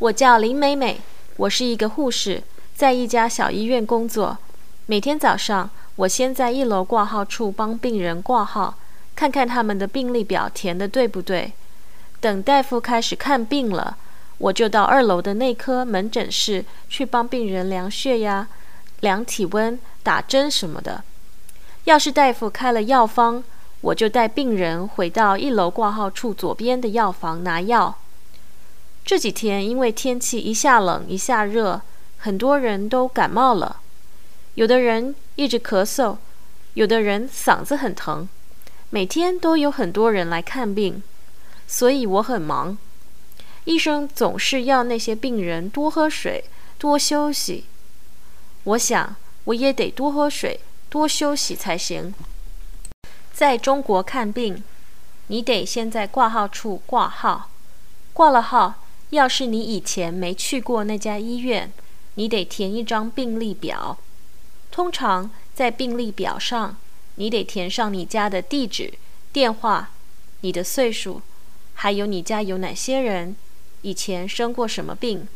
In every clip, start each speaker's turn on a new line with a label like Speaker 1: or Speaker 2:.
Speaker 1: 我叫林美美，我是一个护士，在一家小医院工作。每天早上，我先在一楼挂号处帮病人挂号，看看他们的病历表填的对不对。等大夫开始看病了，我就到二楼的内科门诊室去帮病人量血压、量体温、打针什么的。要是大夫开了药方，我就带病人回到一楼挂号处左边的药房拿药。这几天因为天气一下冷一下热，很多人都感冒了。有的人一直咳嗽，有的人嗓子很疼。每天都有很多人来看病，所以我很忙。医生总是要那些病人多喝水、多休息。我想我也得多喝水、多休息才行。在中国看病，你得先在挂号处挂号，挂了号，要是你以前没去过那家医院，你得填一张病历表。通常在病历表上，你得填上你家的地址、电话、你的岁数，还有你家有哪些人，以前生过什么病。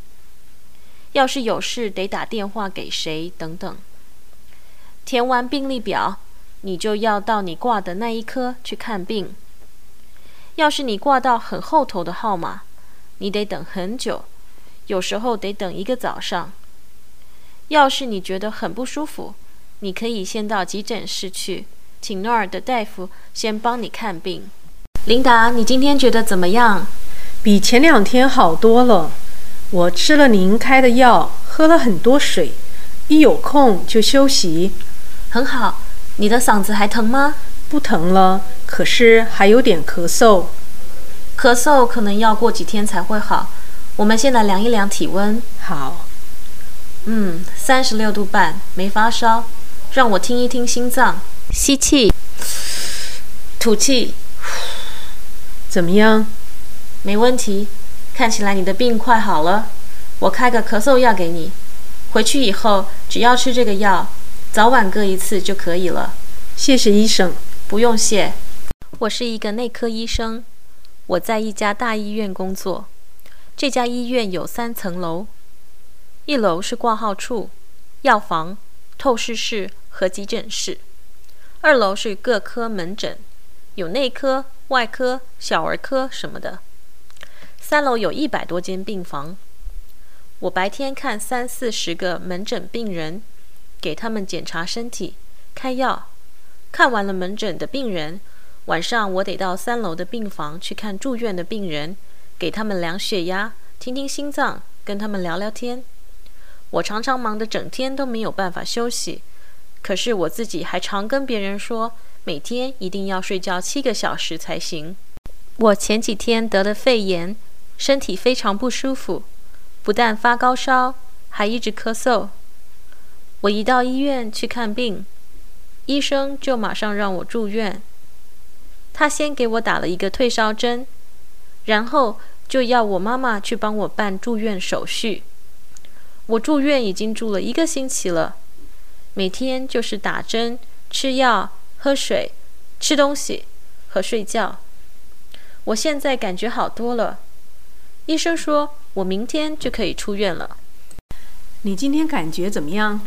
Speaker 1: 要是有事得打电话给谁等等。填完病历表。你就要到你挂的那一科去看病。要是你挂到很后头的号码，你得等很久，有时候得等一个早上。要是你觉得很不舒服，你可以先到急诊室去，请那儿的大夫先帮你看病。琳达，你今天觉得怎么样？
Speaker 2: 比前两天好多了。我吃了您开的药，喝了很多水，一有空就休息。
Speaker 1: 很好。你的嗓子还疼吗？
Speaker 2: 不疼了，可是还有点咳嗽。
Speaker 1: 咳嗽可能要过几天才会好。我们先来量一量体温。
Speaker 2: 好。
Speaker 1: 嗯，三十六度半，没发烧。让我听一听心脏，吸气，吐气，
Speaker 2: 怎么样？
Speaker 1: 没问题。看起来你的病快好了。我开个咳嗽药给你，回去以后只要吃这个药。早晚各一次就可以了。
Speaker 2: 谢谢医生。
Speaker 1: 不用谢。我是一个内科医生，我在一家大医院工作。这家医院有三层楼，一楼是挂号处、药房、透视室和急诊室；二楼是各科门诊，有内科、外科、小儿科什么的；三楼有一百多间病房。我白天看三四十个门诊病人。给他们检查身体、开药，看完了门诊的病人，晚上我得到三楼的病房去看住院的病人，给他们量血压、听听心脏、跟他们聊聊天。我常常忙得整天都没有办法休息，可是我自己还常跟别人说，每天一定要睡觉七个小时才行。我前几天得了肺炎，身体非常不舒服，不但发高烧，还一直咳嗽。我一到医院去看病，医生就马上让我住院。他先给我打了一个退烧针，然后就要我妈妈去帮我办住院手续。我住院已经住了一个星期了，每天就是打针、吃药、喝水、吃东西和睡觉。我现在感觉好多了，医生说我明天就可以出院了。
Speaker 2: 你今天感觉怎么样？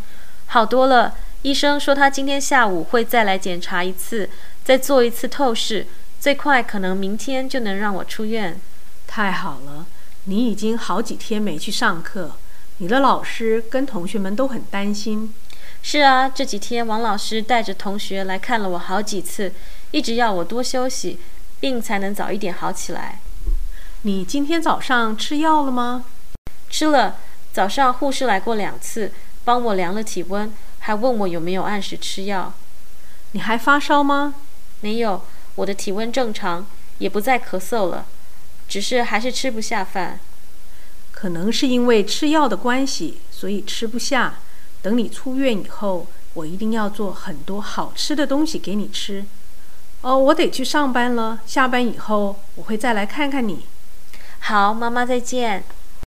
Speaker 1: 好多了，医生说他今天下午会再来检查一次，再做一次透视，最快可能明天就能让我出院。
Speaker 2: 太好了，你已经好几天没去上课，你的老师跟同学们都很担心。
Speaker 1: 是啊，这几天王老师带着同学来看了我好几次，一直要我多休息，病才能早一点好起来。
Speaker 2: 你今天早上吃药了吗？
Speaker 1: 吃了，早上护士来过两次。帮我量了体温，还问我有没有按时吃药。
Speaker 2: 你还发烧吗？
Speaker 1: 没有，我的体温正常，也不再咳嗽了，只是还是吃不下饭。
Speaker 2: 可能是因为吃药的关系，所以吃不下。等你出院以后，我一定要做很多好吃的东西给你吃。哦，我得去上班了，下班以后我会再来看看你。
Speaker 1: 好，妈妈再见。